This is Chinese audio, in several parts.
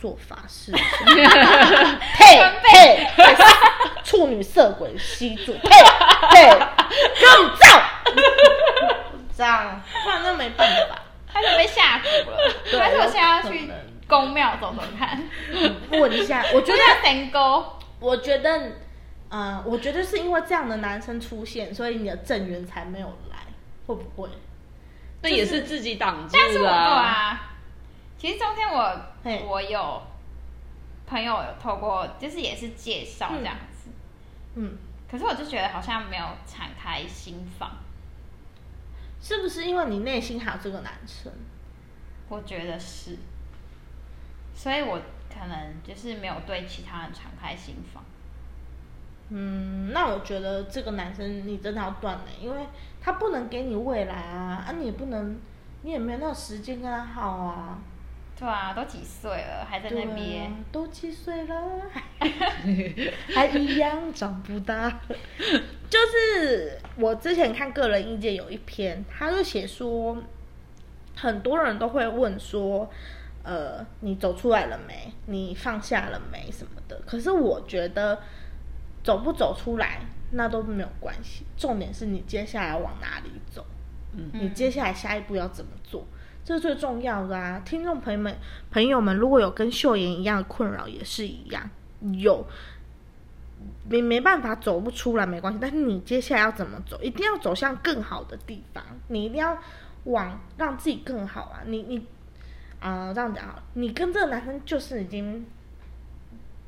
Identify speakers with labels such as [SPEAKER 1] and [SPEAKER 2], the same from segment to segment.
[SPEAKER 1] 做法事。呸呸！处女色鬼吸住，呸呸！更造，这样，不然那没办法。
[SPEAKER 2] 他就被吓住了。
[SPEAKER 1] 对
[SPEAKER 2] 还是我现在要去宫庙走走看？
[SPEAKER 1] 问一下，我觉得，
[SPEAKER 2] 神沟
[SPEAKER 1] 我觉得，嗯、我觉得是因为这样的男生出现，所以你的正缘才没有来，会不会？
[SPEAKER 3] 那也是自己挡住
[SPEAKER 2] 但是我对
[SPEAKER 3] 的啊。
[SPEAKER 2] 啊，其实中间我我有朋友有透过，就是也是介绍这样子，
[SPEAKER 1] 嗯，
[SPEAKER 2] 可是我就觉得好像没有敞开心房，
[SPEAKER 1] 是不是因为你内心还有这个男生？
[SPEAKER 2] 我觉得是，所以我可能就是没有对其他人敞开心房。
[SPEAKER 1] 嗯，那我觉得这个男生你真的要断了，因为他不能给你未来啊，啊，你也不能，你也没有那个时间跟他耗啊。
[SPEAKER 2] 对啊，都几岁了，还在那边。，
[SPEAKER 1] 都几岁了，还 还一样长不大。就是我之前看个人意见有一篇，他就写说，很多人都会问说，呃，你走出来了没？你放下了没？什么的。可是我觉得，走不走出来那都没有关系，重点是你接下来往哪里走。
[SPEAKER 3] 嗯
[SPEAKER 1] 你接下来下一步要怎么做？这是最重要的啊！听众朋友们，朋友们，如果有跟秀妍一样的困扰，也是一样，有没没办法走不出来没关系，但是你接下来要怎么走？一定要走向更好的地方，你一定要往让自己更好啊！你你啊、这样讲好，你跟这个男生就是已经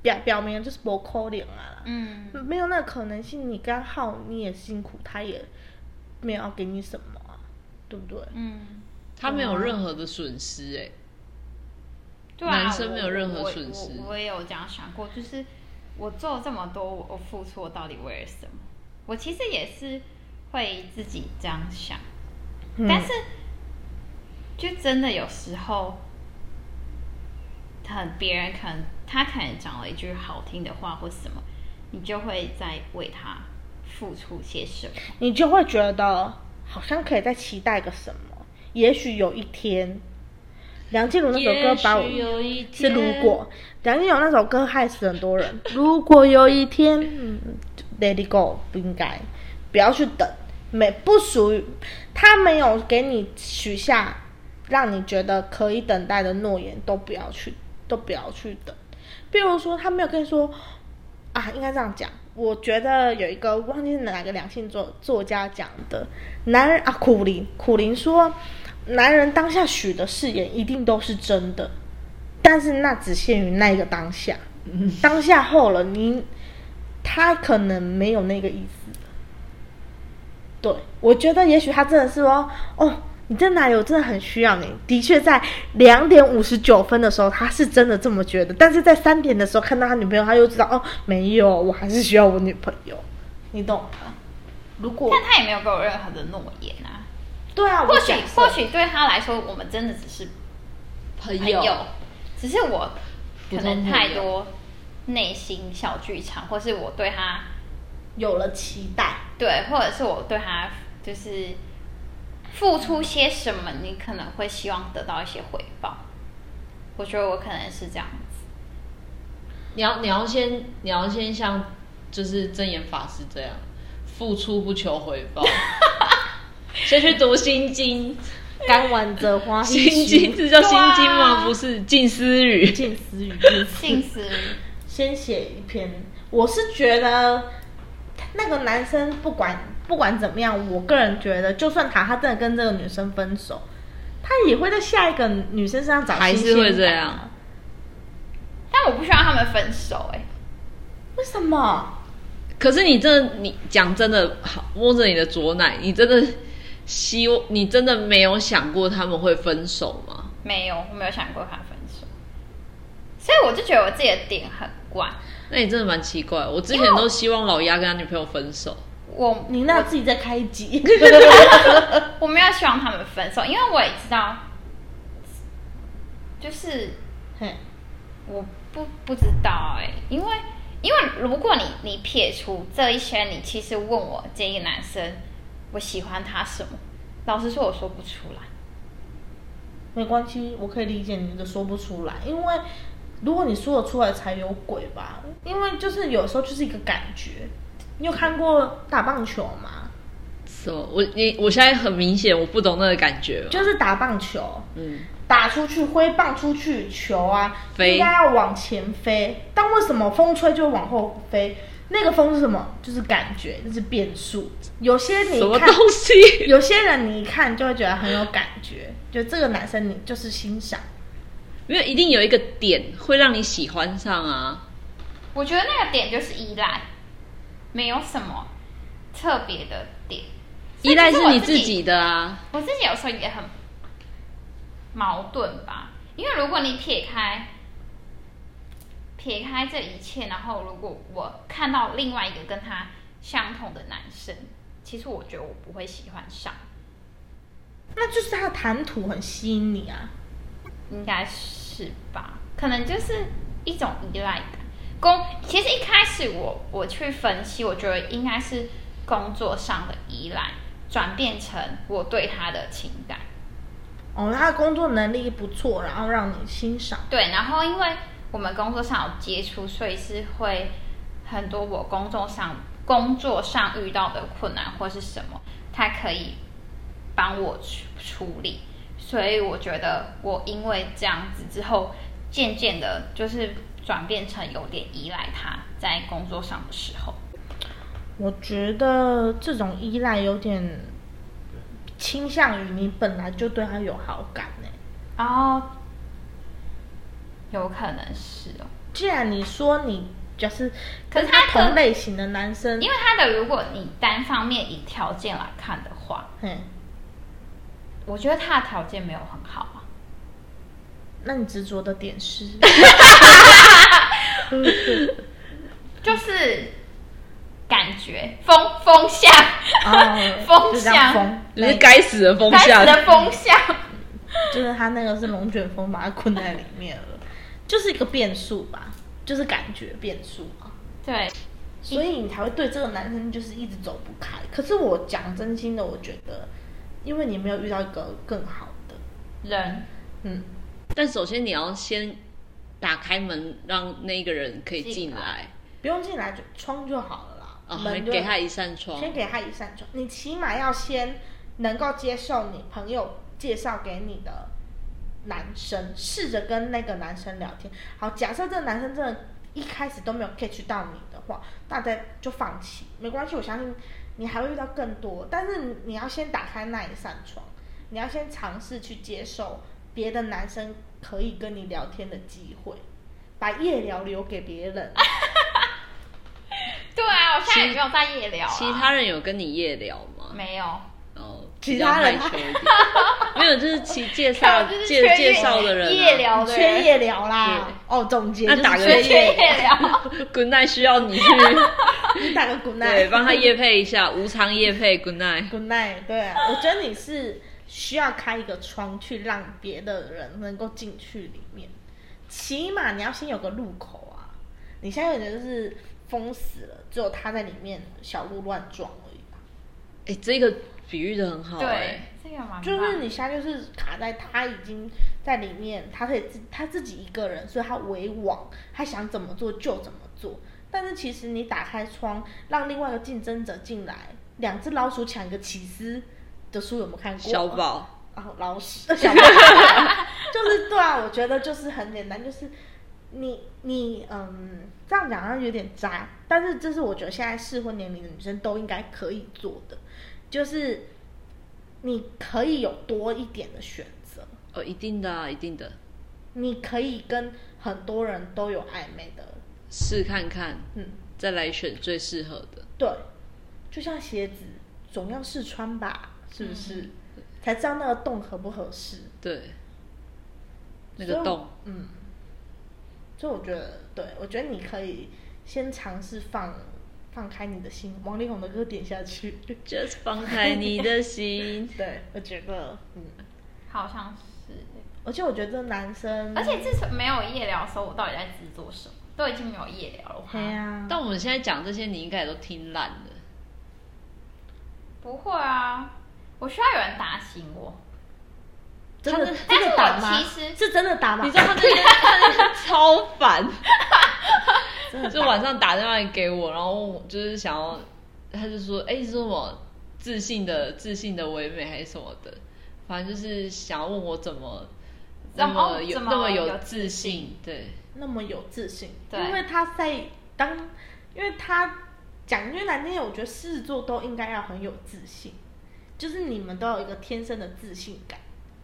[SPEAKER 1] 表表明就是不扣脸了啦，
[SPEAKER 2] 嗯，
[SPEAKER 1] 没有那个可能性，你跟他耗你也辛苦，他也没有要给你什么啊，对不对？
[SPEAKER 2] 嗯，
[SPEAKER 3] 他没有任何的损失哎、
[SPEAKER 2] 对啊，
[SPEAKER 3] 男生没有任何损失
[SPEAKER 2] 我我也有这样想过，就是我做这么多，我我付出我到底为了什么？我其实也是会自己这样想，
[SPEAKER 1] 嗯
[SPEAKER 2] 但是就真的有时候，很别人可能他可能讲了一句好听的话或什么，你就会在为他付出些什么。
[SPEAKER 1] 你就会觉得好像可以再期待个什么，也许有一天，梁静茹那首歌把我是
[SPEAKER 3] 天
[SPEAKER 1] 如果梁静茹那首歌害死很多人。如果有一天，嗯，Let it go，不应该，不要去等，没不属于他没有给你许下让你觉得可以等待的诺言，都不要去，都不要去等。比如说，他没有跟你说啊，应该这样讲。我觉得有一个忘记是哪个两性作作家讲的，男人啊，苦林，苦林说，男人当下许的誓言一定都是真的，但是那只限于那个当下，当下后了，你他可能没有那个意思。对，我觉得也许他真的是说，哦，你在哪里？我真的很需要你。的确，在两点五十九分的时候，他是真的这么觉得，但是在三点的时候看到他女朋友，他又知道，哦，没有，我还是需要我女朋友，你懂吗？如果
[SPEAKER 2] 但他也没有给我任何的诺言啊。
[SPEAKER 1] 对啊，
[SPEAKER 2] 或许或许对他来说，我们真的只是
[SPEAKER 3] 朋
[SPEAKER 2] 朋友，只是我可能太多内心小剧场，或是我对他
[SPEAKER 1] 有了期待，
[SPEAKER 2] 对，或者是我对他就是付出些什么，你可能会希望得到一些回报。我觉得我可能是这样子，
[SPEAKER 3] 你要你要先你要先像就是真言法师这样，付出不求回报。先去读心经，
[SPEAKER 1] 甘完则花
[SPEAKER 3] 心经是叫心经吗？不是静思语。
[SPEAKER 1] 近思语，近思
[SPEAKER 2] 语
[SPEAKER 1] 先写一篇。我是觉得那个男生不管不管怎么样，我个人觉得，就算他他真的跟这个女生分手，他也会在下一个女生身上找
[SPEAKER 3] 还是会这
[SPEAKER 1] 感啊
[SPEAKER 3] 样。
[SPEAKER 2] 但我不希望他们分手、哎，
[SPEAKER 1] 为什么？
[SPEAKER 3] 可是你真的，你讲真的，好摸着你的左奶，你真的希望，你真的没有想过他们会分手吗？
[SPEAKER 2] 没有，我没有想过他分手，所以我就觉得我自己的点很怪。
[SPEAKER 3] 那你真的蛮奇怪。我之前都希望老鸭跟他女朋友分手，
[SPEAKER 2] 我
[SPEAKER 1] 你那自己在开一集。
[SPEAKER 2] 我没有希望他们分手，因为我也知道，就是
[SPEAKER 1] 嘿
[SPEAKER 2] 我不不知道哎、因为因为如果你你撇除这一些，你其实问我这个男生我喜欢他什么，老实说我说不出来。
[SPEAKER 1] 没关系，我可以理解你的说不出来，因为如果你说得出来才有鬼吧，因为就是有时候就是一个感觉。你有看过打棒球吗？
[SPEAKER 3] 什么？我你我现在很明显我不懂那个感觉。
[SPEAKER 1] 就是打棒球，
[SPEAKER 3] 嗯，
[SPEAKER 1] 打出去挥棒出去，球啊
[SPEAKER 3] 飞
[SPEAKER 1] 应该要往前飞，但为什么风吹就往后飞？那个风是什么？就是感觉，就是变数。有些你看，
[SPEAKER 3] 什么东西？
[SPEAKER 1] 有些人你一看就会觉得很有感觉，就这个男生你就是欣赏。
[SPEAKER 3] 因为一定有一个点会让你喜欢上啊。
[SPEAKER 2] 我觉得那个点就是依赖，没有什么特别的点。
[SPEAKER 3] 依赖是你自己的啊。
[SPEAKER 2] 我自己有时候也很矛盾吧，因为如果你撇开撇开这一切，然后如果我看到另外一个跟他相同的男生，其实我觉得我不会喜欢上，
[SPEAKER 1] 那就是他的谈吐很吸引你啊。
[SPEAKER 2] 应该是吧？可能就是一种依赖感。工其实一开始我我去分析，我觉得应该是工作上的依赖转变成我对他的情感。
[SPEAKER 1] 哦，他的工作能力不错，然后让你欣赏。
[SPEAKER 2] 对，然后因为我们工作上有接触，所以是会很多我工作上工作上遇到的困难或是什么，他可以帮我处处理。所以我觉得我因为这样子之后，渐渐的就是转变成有点依赖他在工作上的时候。
[SPEAKER 1] 我觉得这种依赖有点倾向于你本来就对他有好感呢、
[SPEAKER 2] 然后有可能是哦，
[SPEAKER 1] 既然你说你就是跟
[SPEAKER 2] 可是他
[SPEAKER 1] 同类型的男生，
[SPEAKER 2] 因为他的如果你单方面以条件来看的话，
[SPEAKER 1] 嗯，
[SPEAKER 2] 我觉得他的条件没有很好啊。
[SPEAKER 1] 那你执着的点是？
[SPEAKER 2] 就是感觉风风向，
[SPEAKER 1] 哦
[SPEAKER 2] 风
[SPEAKER 1] 就这样
[SPEAKER 2] 向
[SPEAKER 1] 风，
[SPEAKER 3] 就是该死的风
[SPEAKER 2] 该
[SPEAKER 3] 向
[SPEAKER 2] 死。的风向。
[SPEAKER 1] 就是他那个是龙卷风把他困在里面了，就是一个变数吧，就是感觉变数。嘛，
[SPEAKER 2] 对，
[SPEAKER 1] 所以你才会对这个男生就是一直走不开。可是我讲真心的，我觉得，因为你没有遇到一个更好的，
[SPEAKER 2] 人。
[SPEAKER 1] 嗯，
[SPEAKER 3] 但首先你要先打开门，让那个人可以进
[SPEAKER 2] 进来。
[SPEAKER 3] 来，
[SPEAKER 1] 不用进来就窗就好了啦，
[SPEAKER 3] 啊，
[SPEAKER 1] 门就
[SPEAKER 3] 给他一扇窗。
[SPEAKER 1] 先给他一扇窗，你起码要先能够接受你朋友介绍给你的男生，试着跟那个男生聊天。好，假设这个男生真的一开始都没有 catch 到你的话，大家就放弃，没关系，我相信你还会遇到更多。但是你你要先打开那一扇窗，你要先尝试去接受别的男生可以跟你聊天的机会，把夜聊留给别人。
[SPEAKER 2] 对啊，我现在也没有在夜聊、啊，
[SPEAKER 3] 其他人有跟你夜聊吗？
[SPEAKER 2] 没有，
[SPEAKER 3] 哦，
[SPEAKER 1] 其
[SPEAKER 3] 比较
[SPEAKER 1] 他人
[SPEAKER 3] 害羞一点，没有，就是其介绍 介
[SPEAKER 2] 缺
[SPEAKER 3] 介绍的人、啊、
[SPEAKER 2] 夜聊的人，
[SPEAKER 1] 缺夜聊啦，哦，总结就是
[SPEAKER 3] 那打个
[SPEAKER 1] 夜
[SPEAKER 2] 夜聊。
[SPEAKER 3] Good night 需要你去
[SPEAKER 1] 你打个 good night，
[SPEAKER 3] 对帮他夜配一下，无偿夜配 Good night。
[SPEAKER 1] good night。对啊，我觉得你是需要开一个窗去让别的人能够进去里面，起码你要先有个入口啊。你现在有点就是封死了，只有他在里面小鹿乱撞而已吧。
[SPEAKER 3] 哎、这个比喻的很好
[SPEAKER 2] 对
[SPEAKER 3] 哎、，
[SPEAKER 2] 这个蛮
[SPEAKER 1] 就是你现在就是卡在他已经在里面，他可以自他自己一个人，所以他为王，他想怎么做就怎么做。但是其实你打开窗，让另外一个竞争者进来，两只老鼠抢一个起司的书有没有看过？
[SPEAKER 3] 小宝，
[SPEAKER 1] 哦，老鼠小宝，就是对啊，我觉得就是很简单，就是你你嗯，这样讲好像有点渣，但是这是我觉得现在适婚年龄的女生都应该可以做的，就是你可以有多一点的选择，
[SPEAKER 3] 哦，一定的、啊，一定的，
[SPEAKER 1] 你可以跟很多人都有暧昧的，
[SPEAKER 3] 试看看，
[SPEAKER 1] 嗯，
[SPEAKER 3] 再来选最适合的。
[SPEAKER 1] 对，就像鞋子总要试穿吧，是不是？才知道那个洞合不合适。
[SPEAKER 3] 对，那个洞，
[SPEAKER 1] 嗯，所以我觉得，对我觉得你可以先尝试放放开你的心，王力宏的歌点下去。
[SPEAKER 3] ，just 放开你的心。
[SPEAKER 1] 对，我觉得，嗯，
[SPEAKER 2] 好像是，
[SPEAKER 1] 而且我觉得男生，
[SPEAKER 2] 而且自从没有夜聊的时候，我到底在制作什么？都已经没有夜聊了。
[SPEAKER 1] 对啊，
[SPEAKER 3] 但我们现在讲这些，你应该也都听烂了。
[SPEAKER 2] 不会啊，我需要有人打醒我。
[SPEAKER 1] 真的真的打吗
[SPEAKER 2] 但是我其实
[SPEAKER 1] 是真的打吗？
[SPEAKER 3] 你知道他那天他那天超烦，
[SPEAKER 1] 真的打
[SPEAKER 3] 就晚上打电话给我，然后问我就是想要，他就说，哎、是什么自信的自信的唯美还是什么的，反正就是想要问我怎么那
[SPEAKER 2] 怎么
[SPEAKER 3] 么有那么
[SPEAKER 2] 有
[SPEAKER 3] 自信，对，
[SPEAKER 1] 那么有自信，
[SPEAKER 2] 对。
[SPEAKER 1] 因为他在当，因为他讲句难听点，我觉得狮子座都应该要很有自信，就是你们都有一个天生的自信感。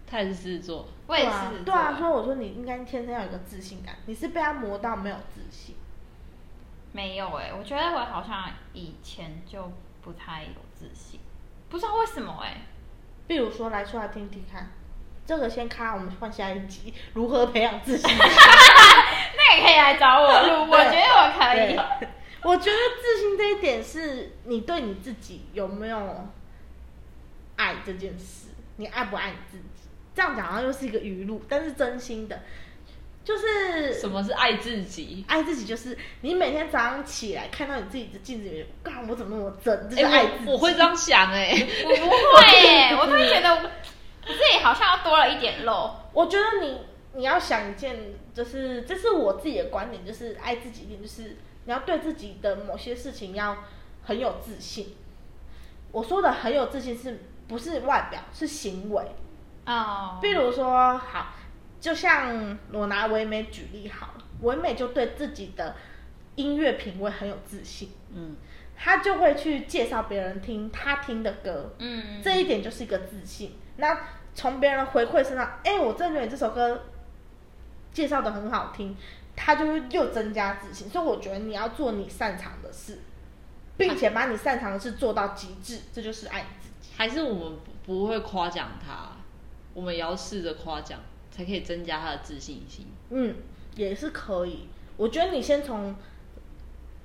[SPEAKER 3] 他也是狮子座，
[SPEAKER 2] 我也
[SPEAKER 1] 对啊
[SPEAKER 2] 是，
[SPEAKER 1] 对啊，所以我说你应该天生要有一个自信感，你是被他磨到没有自信。
[SPEAKER 2] 没有哎、我觉得我好像以前就不太有自信，不知道为什么哎、
[SPEAKER 1] 比如说，来出来听听看，这个先卡，我们换下一集，如何培养自信。
[SPEAKER 2] 那也可以来找我录，我觉得我可以。
[SPEAKER 1] 我觉得自信这一点是你对你自己有没有爱这件事，你爱不爱你自己？这样讲好像又是一个语录，但是真心的，就是
[SPEAKER 3] 什么是爱自己？
[SPEAKER 1] 爱自己，就是你每天早上起来看到你自己的镜子里面，干我怎么那么正？这
[SPEAKER 3] 哎、
[SPEAKER 1] 是爱自己。
[SPEAKER 3] 我我会这样想哎、
[SPEAKER 2] 我不会耶，我就会觉得我自己好像要多了一点肉。
[SPEAKER 1] 我觉得你你要想一件，就是这是我自己的观点，就是爱自己一点，就是你要对自己的某些事情要很有自信。我说的很有自信是不是外表，是行为。
[SPEAKER 2] 哦，
[SPEAKER 1] 比如说，好，就像我拿唯美举例好了，唯美就对自己的音乐品味很有自信，
[SPEAKER 3] 嗯，
[SPEAKER 1] 他就会去介绍别人听他听的歌，
[SPEAKER 2] 嗯，
[SPEAKER 1] 这一点就是一个自信。那从别人的回馈身上，哎、我真的觉得这首歌介绍的很好听，他就会又增加自信。所以我觉得你要做你擅长的事，并且把你擅长的事做到极致，这就是爱你自己。
[SPEAKER 3] 还是我们不不会夸奖他，我们也要试着夸奖，才可以增加他的自信心。
[SPEAKER 1] 嗯，也是可以。我觉得你先从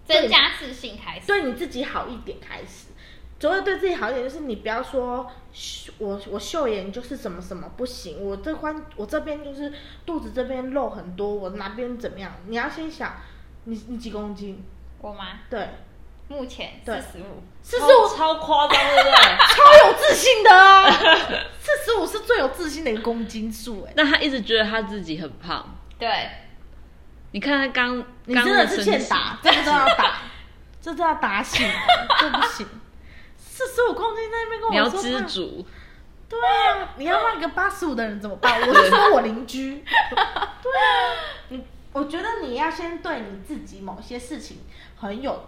[SPEAKER 2] 增加自信开始。
[SPEAKER 1] 对你自己好一点开始。所谓对自己好一点，就是你不要说秀我我秀颜就是什么什么不行，我这关我这边就是肚子这边肉很多，我哪边怎么样？你要先想你你几公斤？
[SPEAKER 2] 我吗？
[SPEAKER 1] 对，
[SPEAKER 2] 目前
[SPEAKER 1] 对
[SPEAKER 2] 四十五。
[SPEAKER 1] 四十五
[SPEAKER 3] 超超夸张，对不对？
[SPEAKER 1] 超有自信的啊！四十五是最有自信的一个公斤数哎、
[SPEAKER 3] 那他一直觉得他自己很胖，
[SPEAKER 2] 对，
[SPEAKER 3] 你看他刚
[SPEAKER 1] 你真的是欠打，这个都要打，这都要打醒了，这不行。四十五公斤在那边跟
[SPEAKER 3] 你要
[SPEAKER 1] 我说胖
[SPEAKER 3] 知足，
[SPEAKER 1] 对啊，你要让一个八十五的人怎么办？我是说我邻居。对啊，你我觉得你要先对你自己某些事情很有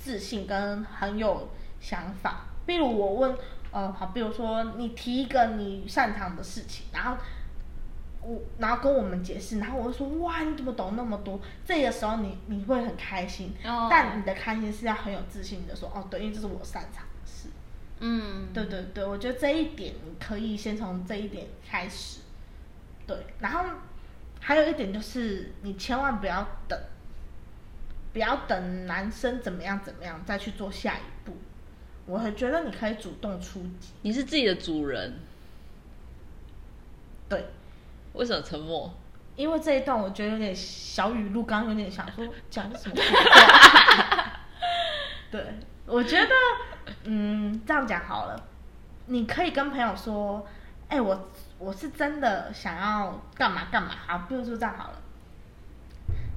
[SPEAKER 1] 自信跟很有想法。比如我问，呃，好，比如说你提一个你擅长的事情，然后我然后跟我们解释，然后我就说哇，你怎么懂那么多？这个时候你你会很开心，
[SPEAKER 2] 哦
[SPEAKER 1] 但你的开心是要很有自信的说，哦，对，因为这是我擅长的事。
[SPEAKER 2] 嗯，
[SPEAKER 1] 对对对，我觉得这一点你可以先从这一点开始。对，然后还有一点就是，你千万不要等，不要等男生怎么样怎么样再去做下一步。我会觉得你可以主动出击。
[SPEAKER 3] 你是自己的主人，
[SPEAKER 1] 对，
[SPEAKER 3] 为什么沉默？
[SPEAKER 1] 因为这一段我觉得有点小语录，刚刚有点想说讲什么。对，我觉得，嗯，这样讲好了，你可以跟朋友说，哎、我我是真的想要干嘛干嘛，好，比如说这样好了，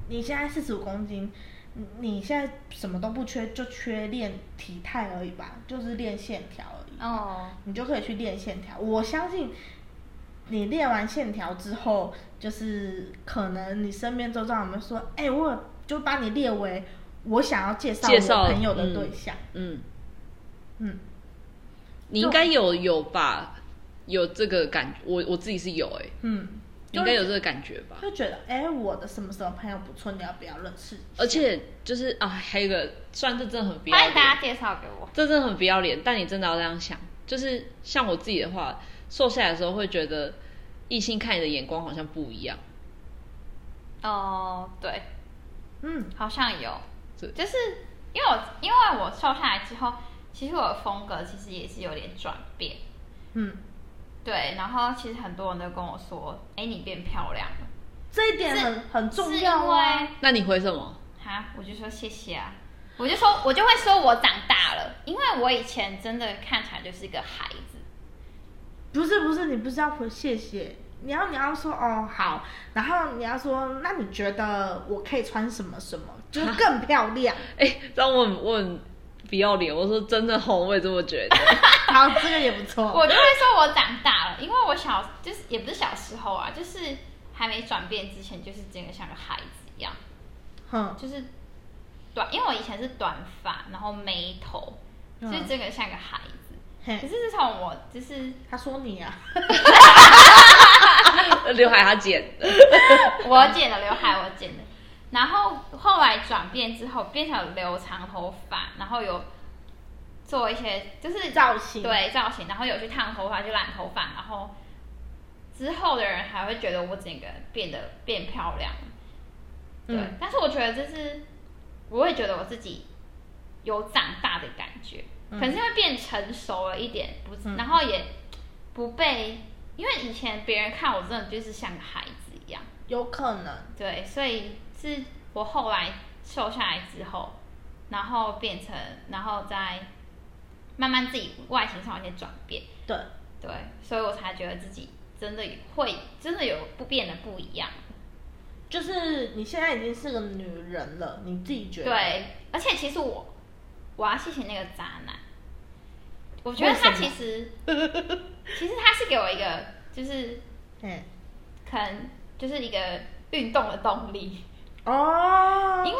[SPEAKER 1] 你现在四十五公斤，你你现在什么都不缺，就缺练体态而已吧，就是练线条而已。
[SPEAKER 2] 哦，
[SPEAKER 1] 你就可以去练线条。我相信你练完线条之后，就是可能你身边周遭有没有说，哎、我有就把你列为我想要介绍我朋友的对象。
[SPEAKER 3] 嗯，
[SPEAKER 1] 嗯，
[SPEAKER 3] 你应该有有吧？有这个感觉，我我自己是有哎、
[SPEAKER 1] 嗯，
[SPEAKER 3] 你应该有这个感觉吧？
[SPEAKER 1] 就觉得，哎、我的什么什么朋友不错，你要不要认识？
[SPEAKER 3] 而且就是啊，还有一个，虽然这真的很不要脸，
[SPEAKER 2] 欢迎大家介绍给我。
[SPEAKER 3] 这真的很不要脸，但你真的要这样想，就是像我自己的话，瘦下来的时候会觉得异性看你的眼光好像不一样。
[SPEAKER 2] 哦，对，
[SPEAKER 1] 嗯，
[SPEAKER 2] 好像有，就是因为我因为我瘦下来之后，其实我的风格其实也是有点转变。
[SPEAKER 1] 嗯，
[SPEAKER 2] 对，然后其实很多人都跟我说：“哎，你变漂亮了。
[SPEAKER 1] 这一点很很重要。
[SPEAKER 3] 那你回什么？
[SPEAKER 2] 哈，我就说谢谢啊，我就说我就会说我长大了，因为我以前真的看起来就是一个孩子。
[SPEAKER 1] 不是不是，你不是要回谢谢，你要你要说哦好，然后你要说那你觉得我可以穿什么什么，就是更漂亮。
[SPEAKER 3] 哎、让我很我很不要脸，我说真的吼，我也这么觉得。
[SPEAKER 1] 好，这个也不错。
[SPEAKER 2] 我就会说我长大了，因为我小就是也不是小时候啊，就是还没转变之前，就是真的像个孩子一样，
[SPEAKER 1] 哼，
[SPEAKER 2] 就是短，因为我以前是短发，然后眉头，
[SPEAKER 1] 嗯
[SPEAKER 2] 就是真的像个孩子。可，是自从我就是
[SPEAKER 1] 他说你啊，
[SPEAKER 3] 刘海他剪的，
[SPEAKER 2] 我剪的刘海，我剪的，然后后来转变之后变成留长头发，然后有做一些就是
[SPEAKER 1] 造型。
[SPEAKER 2] 对造型，然后有去烫头发，去染头发，然后之后的人还会觉得我整个变得变漂亮，对，
[SPEAKER 1] 嗯。
[SPEAKER 2] 但是我觉得这是我会觉得我自己有长大的感觉，
[SPEAKER 1] 嗯。
[SPEAKER 2] 可能是因为变成熟了一点，不，
[SPEAKER 1] 嗯。
[SPEAKER 2] 然后也不被，因为以前别人看我真的就是像个孩子一样。
[SPEAKER 1] 有可能，
[SPEAKER 2] 对，所以是我后来瘦下来之后，然后变成，然后再慢慢自己外形上有一些转变，
[SPEAKER 1] 对，
[SPEAKER 2] 对，所以我才觉得自己真的会真的有不变得不一样。
[SPEAKER 1] 就是你现在已经是个女人了，你自己觉得？，
[SPEAKER 2] 对，而且其实我我要谢谢那个渣男，我觉得他其实 其实他是给我一个就是
[SPEAKER 1] 嗯，
[SPEAKER 2] 可能就是一个运动的动力。
[SPEAKER 1] 哦，
[SPEAKER 2] 因为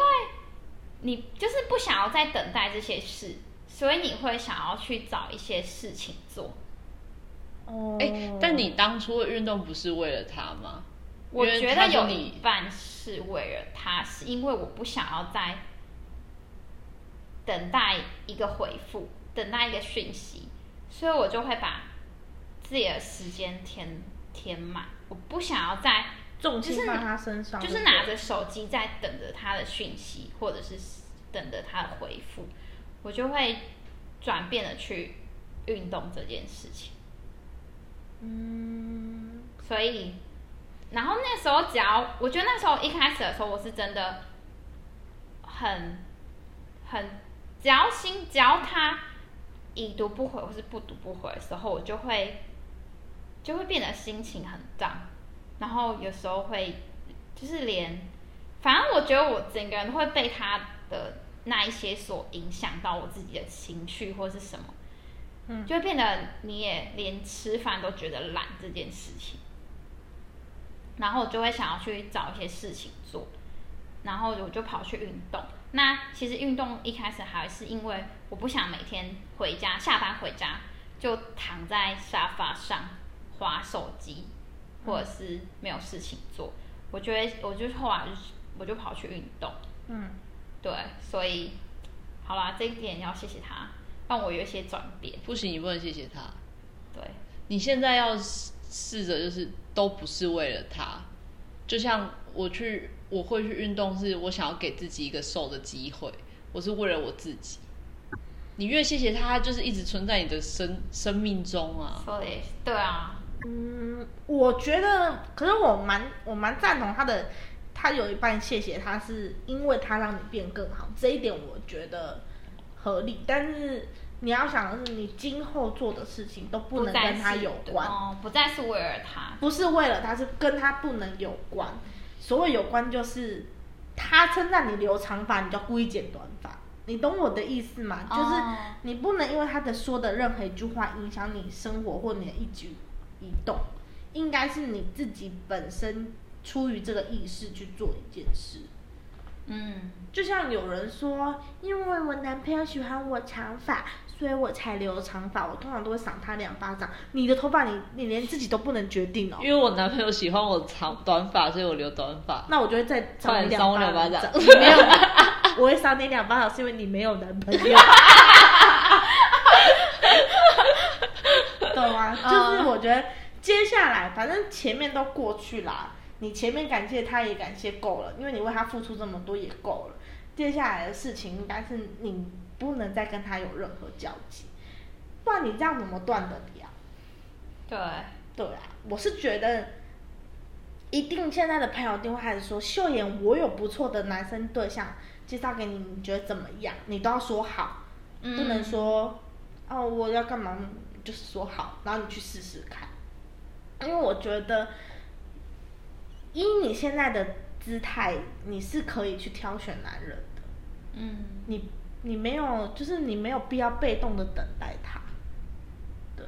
[SPEAKER 2] 你就是不想要再等待这些事，所以你会想要去找一些事情做。
[SPEAKER 1] 哦，
[SPEAKER 3] 哎、但你当初的运动不是为了他吗？
[SPEAKER 2] 我觉得有
[SPEAKER 3] 你
[SPEAKER 2] 一半是为了他，是因为我不想要再等待一个回复，等待一个讯息，所以我就会把自己的时间填填满。我不想要再
[SPEAKER 1] 重
[SPEAKER 2] 就是
[SPEAKER 1] 心放他身上，
[SPEAKER 2] 就是拿着手机在等着他的讯息，或者是等着他的回复，我就会转变的去运动这件事情。
[SPEAKER 1] 嗯，
[SPEAKER 2] 所以，然后那时候只要我觉得那时候一开始的时候，我是真的很很，只要心只要他已读不回或是不读不回的时候，我就会就会变得心情很荡，然后有时候会就是连，反正我觉得我整个人会被他的那一些所影响到我自己的情绪或是什么。
[SPEAKER 1] 嗯
[SPEAKER 2] 就会变得你也连吃饭都觉得懒这件事情，然后我就会想要去找一些事情做，然后我就跑去运动。那其实运动一开始还是因为我不想每天回家下班回家就躺在沙发上划手机，或者是没有事情做，我就会我就后来就是我就跑去运动，
[SPEAKER 1] 嗯，
[SPEAKER 2] 对，所以好啦，这一点要谢谢他，让我有一些转变，
[SPEAKER 3] 不行，你不能谢谢他。
[SPEAKER 2] 对。
[SPEAKER 3] 你现在要试试着就是都不是为了他，就像我去我会去运动，是我想要给自己一个瘦的机会，我是为了我自己。你越谢谢他，就是一直存在你的生生命中啊。
[SPEAKER 2] 说的也是，对啊，
[SPEAKER 1] 嗯，我觉得，可是我蛮我蛮赞同他的，他有一半谢谢他是因为他让你变更好，这一点我觉得合理。但是你要想的是，你今后做的事情都不能跟他有关，
[SPEAKER 2] 哦，不再是为了他，
[SPEAKER 1] 不是为了他，是跟他不能有关。所谓有关，就是他称赞你留长发，你就要故意剪短发。你懂我的意思吗？就是
[SPEAKER 2] 哦
[SPEAKER 1] 你不能因为他的说的任何一句话影响你生活或你的一举一动，应该是你自己本身出于这个意识去做一件事。
[SPEAKER 2] 嗯，
[SPEAKER 1] 就像有人说，因为我男朋友喜欢我长发，所以我才留长发。我通常都会赏他两巴掌。你的头发你你连自己都不能决定哦。
[SPEAKER 3] 因为我男朋友喜欢我长短发，所以我留短发。
[SPEAKER 1] 那我就会再赏你两
[SPEAKER 3] 两巴掌
[SPEAKER 1] 你没有，我会赏你两巴掌，是因为你没有男朋友。懂吗？就是我觉得接下来，反正前面都过去啦，你前面感谢他也感谢够了，因为你为他付出这么多也够了。接下来的事情应该是你不能再跟他有任何交集，不然你这样怎么断得了？
[SPEAKER 2] 对，
[SPEAKER 1] 对啊，我是觉得，一定现在的朋友一定会开始说，秀妍，我有不错的男生对象介绍给你，你觉得怎么样？你都要说好，
[SPEAKER 2] 嗯
[SPEAKER 1] 不能说，哦，我要干嘛，就是说好，然后你去试试看。因为我觉得以你现在的姿态，你是可以去挑选男人的。
[SPEAKER 2] 嗯，
[SPEAKER 1] 你你没有，就是你没有必要被动的等待他。对，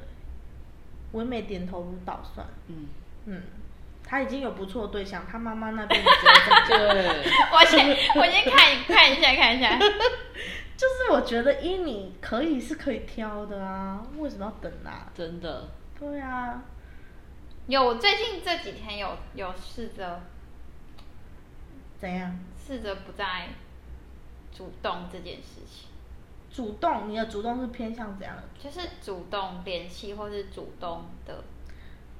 [SPEAKER 1] 唯美点头如捣蒜。
[SPEAKER 3] 嗯，
[SPEAKER 1] 嗯，他已经有不错的对象，他妈妈那边？
[SPEAKER 3] 对，
[SPEAKER 2] 我先我先看看一下看一下。
[SPEAKER 1] 就是我觉得依你可以是可以挑的啊，为什么要等啊？
[SPEAKER 3] 真的，
[SPEAKER 1] 对啊，
[SPEAKER 2] 有，我最近这几天有有试着
[SPEAKER 1] 怎样？
[SPEAKER 2] 试着不再主动这件事情，
[SPEAKER 1] 主动，你的主动是偏向怎样的？
[SPEAKER 2] 就是主动联系或是主动的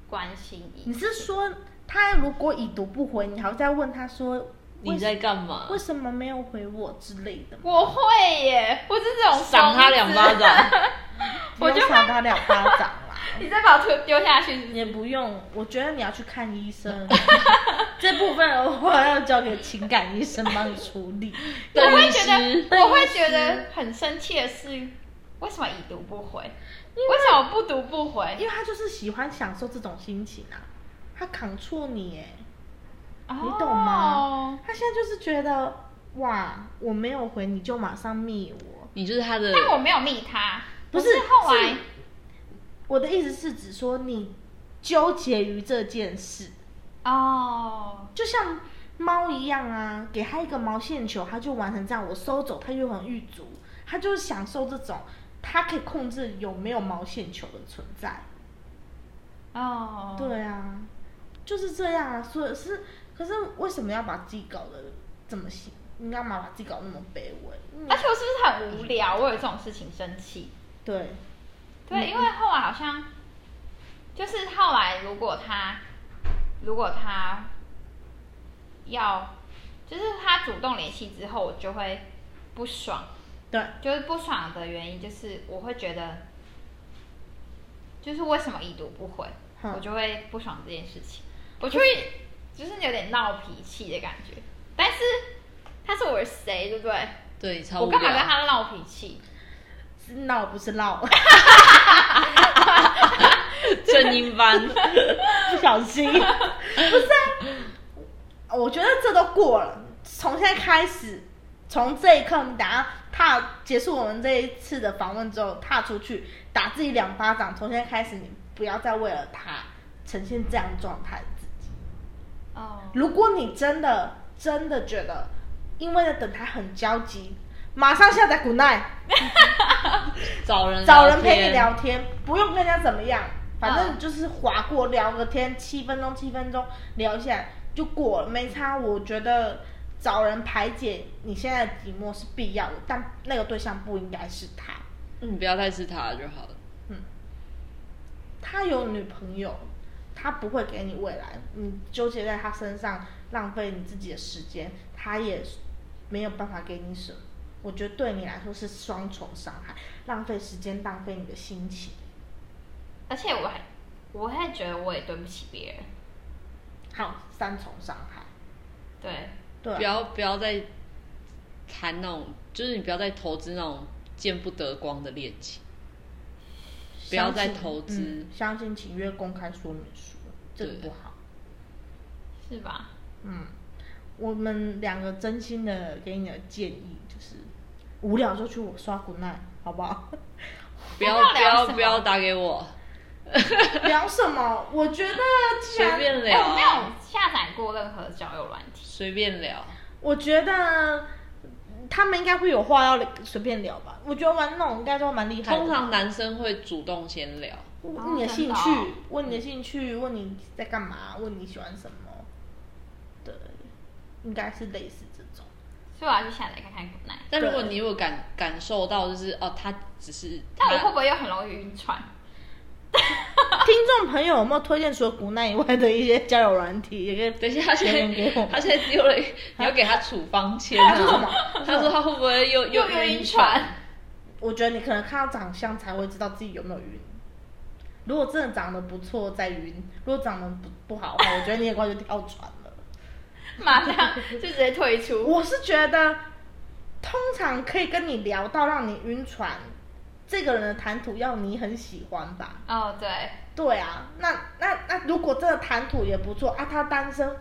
[SPEAKER 2] 关心一切。
[SPEAKER 1] 你是说他如果已读不回，你还会再问他说
[SPEAKER 3] 你在干嘛
[SPEAKER 1] 为？什么没有回我之类的？
[SPEAKER 2] 我会耶，我是这种
[SPEAKER 3] 赏他两巴。掌，
[SPEAKER 1] 我就赏他两巴掌啦，
[SPEAKER 2] 你再把我丢丢下去是是
[SPEAKER 1] 也不用。我觉得你要去看医生，这部分的话要交给情感医生帮你处理。
[SPEAKER 2] 我会觉得，我会觉得很生气的是，为什么已读不回？为什么不读不回？
[SPEAKER 1] 因为他就是喜欢享受这种心情啊，他扛错你哎，你懂吗
[SPEAKER 2] 哦？
[SPEAKER 1] 他现在就是觉得哇，我没有回你就马上密我。
[SPEAKER 3] 你就是他的，
[SPEAKER 2] 但我没有密他，
[SPEAKER 1] 不是
[SPEAKER 2] 后来
[SPEAKER 1] 是我的意思是指说你纠结于这件事，
[SPEAKER 2] 哦，
[SPEAKER 1] 就像猫一样啊，给它一个毛线球，它就完成这样，我收走它又很欲足，它就是享受这种，它可以控制有没有毛线球的存在。
[SPEAKER 2] 哦，
[SPEAKER 1] 对啊，就是这样啊，所以是，可是为什么要把自己搞得这么辛？你干嘛把自己搞那么卑微？嗯
[SPEAKER 2] 而且我是不是很无聊？我有这种事情生气。
[SPEAKER 1] 对，
[SPEAKER 2] 对，因为后来好像就是后来，如果他如果他要就是他主动联系之后，我就会不爽。
[SPEAKER 1] 对，
[SPEAKER 2] 就是不爽的原因就是我会觉得，就是为什么已读不回，
[SPEAKER 1] 哼
[SPEAKER 2] 我就会不爽这件事情，我就会就是有点闹脾气的感觉。但是他是我的谁，对不对？
[SPEAKER 3] 对，超无
[SPEAKER 2] 我干嘛跟
[SPEAKER 3] 聊。
[SPEAKER 2] 他闹脾气？
[SPEAKER 1] 是闹不是闹，
[SPEAKER 3] 正音班，
[SPEAKER 1] 不小心，不是啊，我觉得这都过了，从现在开始，从这一刻，你等下踏结束我们这一次的访问之后，踏出去打自己两巴掌，从现在开始，你不要再为了他呈现这样状态。
[SPEAKER 2] 哦，
[SPEAKER 1] 如果你真的真的觉得因为在等他很焦急，马上下载 Good Night，
[SPEAKER 3] 找人
[SPEAKER 1] 找人陪你聊天，不用跟人家怎么样，反正就是划过聊个天，七分钟七分钟聊一下就过了，没差。我觉得找人排解你现在的寂寞是必要的，但那个对象不应该是他，
[SPEAKER 3] 嗯，不要太是他就好了。嗯。
[SPEAKER 1] 他有女朋友，他不会给你未来，你纠结在他身上，浪费你自己的时间，他也没有办法给你什么。我觉得对你来说是双重伤害，浪费时间，浪费你的心情。
[SPEAKER 2] 而且我还我还觉得我也对不起别人，
[SPEAKER 1] 好，三重伤害。
[SPEAKER 2] 对，
[SPEAKER 1] 对啊、
[SPEAKER 3] 不要不要再谈那种，就是你不要再投资那种见不得光的恋情。不要再投资
[SPEAKER 1] 嗯相信请阅公开说明书，这个不好。
[SPEAKER 2] 是吧？
[SPEAKER 1] 嗯，我们两个真心的给你的建议就是，无聊就去我刷 Good Night，好不好？
[SPEAKER 3] 不要不
[SPEAKER 2] 要
[SPEAKER 3] 不要打给我，
[SPEAKER 1] 聊什么？我觉得
[SPEAKER 3] 随便
[SPEAKER 2] 哎、我没，有下载过任何交友软体，
[SPEAKER 3] 随便聊。
[SPEAKER 1] 我觉得他们应该会有话要随便聊吧。我觉得玩那种应该都蛮厉害的。
[SPEAKER 3] 通常男生会主动先聊，
[SPEAKER 1] 问你的兴趣，问你的兴趣，问你在干嘛，问你喜欢什么。对，应该是类似这种。
[SPEAKER 2] 所以我要去下载看看 Good Night。
[SPEAKER 3] 但如果你有感感受到，就是哦，他只是他
[SPEAKER 2] 但我会不会又很容易晕船？
[SPEAKER 1] 听众朋友有没有推荐除了古奈以外的一些交友软体？也可以
[SPEAKER 3] 等一下，他现
[SPEAKER 1] 留言给我
[SPEAKER 3] 他现在丢了，你要给他处方签
[SPEAKER 1] 他说什么
[SPEAKER 3] 啊？他说他会不会又
[SPEAKER 2] 又
[SPEAKER 3] 晕
[SPEAKER 2] 晕船？
[SPEAKER 1] 我觉得你可能看到长相才会知道自己有没有晕。如果真的长得不错再晕，如果长得不不好的话，我觉得你很快就跳船了。
[SPEAKER 2] 马上就直接退出。
[SPEAKER 1] 我是觉得，通常可以跟你聊到让你晕船，这个人的谈吐要你很喜欢吧？
[SPEAKER 2] 哦，对，
[SPEAKER 1] 对啊，那那那如果真的谈吐也不错啊，他单身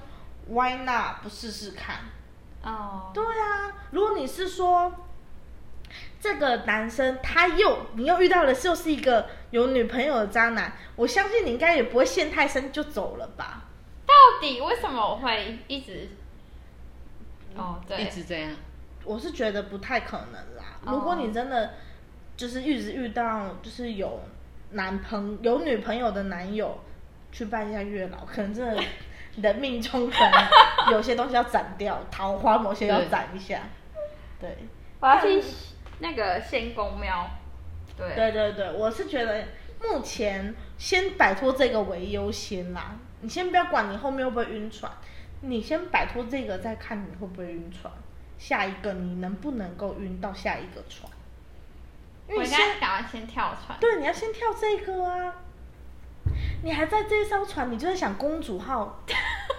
[SPEAKER 1] ，，Why not 不试试看？
[SPEAKER 2] 哦，
[SPEAKER 1] 对啊，如果你是说这个男生他又你又遇到的又是一个有女朋友的渣男，我相信你应该也不会陷太深就走了吧？
[SPEAKER 2] 到底为什么我会一直？哦，对，
[SPEAKER 3] 一直这样。
[SPEAKER 1] 我是觉得不太可能啦。
[SPEAKER 2] 哦
[SPEAKER 1] 如果你真的就是一直遇到就是有男朋有女朋友的男友去拜一下月老，可能真的 你的命中可能有些东西要斩掉，桃花某些要斩一下。对，
[SPEAKER 2] 我要去那个仙公庙。对，
[SPEAKER 1] 对对对，我是觉得目前先摆脱这个为优先啦。你先不要管你后面会不会晕船，你先摆脱这个，再看你会不会晕船。下一个你能不能够晕到下一个船？你先
[SPEAKER 2] 该赶快先跳船。
[SPEAKER 1] 对，你要先跳这个啊！你还在这艘船，你就在想公主号，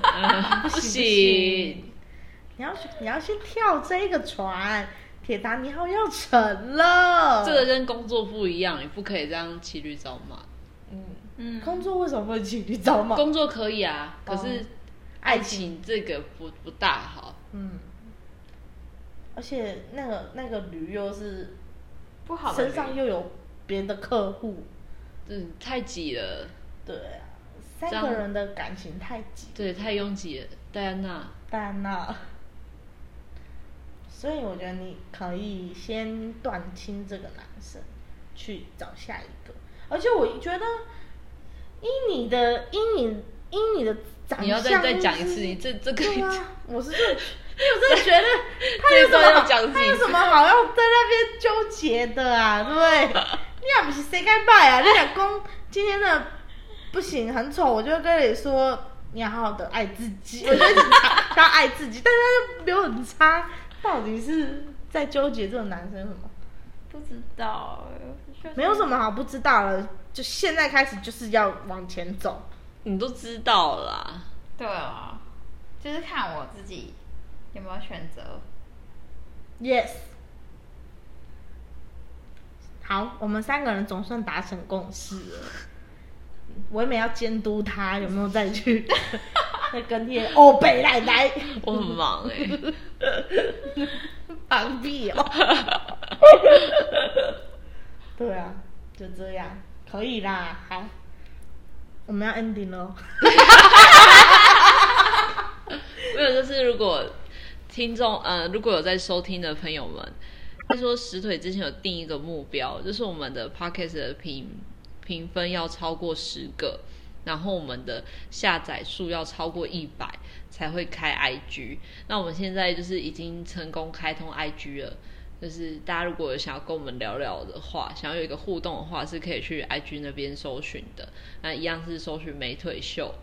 [SPEAKER 3] 嗯 不
[SPEAKER 1] 不
[SPEAKER 3] 行，
[SPEAKER 1] 你要你要先跳这个船，铁达尼号要沉了。
[SPEAKER 3] 这个跟工作不一样，你不可以这样骑驴找马。
[SPEAKER 1] 嗯，
[SPEAKER 2] 嗯，
[SPEAKER 1] 工作为什么不能骑驴找马？
[SPEAKER 3] 工作可以啊，可
[SPEAKER 1] 哦
[SPEAKER 3] 是爱情这个不不大好。
[SPEAKER 1] 嗯，而且那个那个驴又是
[SPEAKER 2] 不好的
[SPEAKER 1] 身上又有别的客户，
[SPEAKER 3] 嗯，太挤了，
[SPEAKER 1] 对啊，三个人的感情太挤，
[SPEAKER 3] 对，太拥挤了。戴安娜，
[SPEAKER 1] 戴安娜。所以我觉得你可以先断亲这个男生，去找下一个。而且我觉得，以你的，以你，以你的长相，
[SPEAKER 3] 你要再再讲一次，你这这个
[SPEAKER 1] 我是这，我真的觉得 他有什么他有什么好要在那边纠结的啊？对不对？你也不是谁该拜啊？你老公今天的不行，很丑，我就会跟你说，你要好好的爱自己。我觉得他要爱自己，但是他又没有很差，到底是在纠结这个男生什么？
[SPEAKER 2] 不知道，就是
[SPEAKER 1] 没有什么好不知道了，就现在开始就是要往前走。
[SPEAKER 3] 你都知道了啦。
[SPEAKER 2] 对啊，就是看我自己有没有选择。
[SPEAKER 1] Yes。好，我们三个人总算达成共识了。我也没要监督他有没有再去 再跟贴哦北奶奶
[SPEAKER 3] 我很忙哎、
[SPEAKER 1] 放屁哦。对啊，就这样，可以啦。好，我们要 ending 喽。
[SPEAKER 3] 没有，就是如果听众呃，如果有在收听的朋友们，他说石腿之前有定一个目标，就是我们的 podcast 的评评分要超过十个，然后我们的下载数要超过一百才会开 IG。那我们现在就是已经成功开通 IG 了。就是大家如果有想要跟我们聊聊的话，想要有一个互动的话，是可以去 IG 那边搜寻的。那一样是搜寻美腿秀，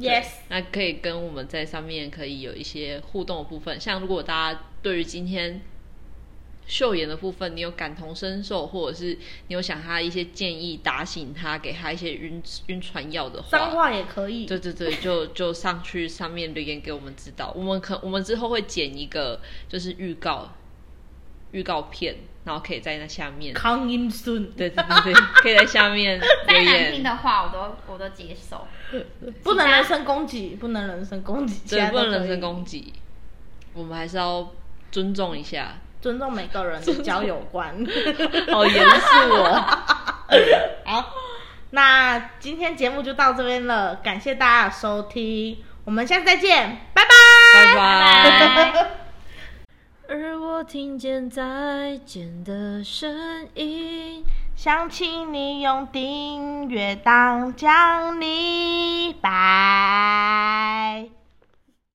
[SPEAKER 1] Yes，
[SPEAKER 3] 那可以跟我们在上面可以有一些互动的部分，像如果大家对于今天秀妍的部分，你有感同身受，或者是你有想他一些建议，打醒他，给他一些晕晕船药的话，
[SPEAKER 1] 脏话也可以。
[SPEAKER 3] 对对对，就就上去上面留言给我们知道，我们可我们之后会剪一个就是预告预告片，然后可以在那下面，
[SPEAKER 1] 康音顺，
[SPEAKER 3] 对对对对，可以在下面留
[SPEAKER 2] 再难听，的话，我都我都接受。
[SPEAKER 1] 不能人身攻击，不能人身攻击，
[SPEAKER 3] 对，不能人身攻击，我们还是要尊重一下。
[SPEAKER 1] 尊重每个人的交友观。
[SPEAKER 3] 好严肃哦。
[SPEAKER 1] 好，那今天节目就到这边了，感谢大家的收听，我们下次再见，拜拜。
[SPEAKER 3] 拜拜。
[SPEAKER 4] 而我听见再见的声音。
[SPEAKER 1] 想起你用订阅当将你，拜。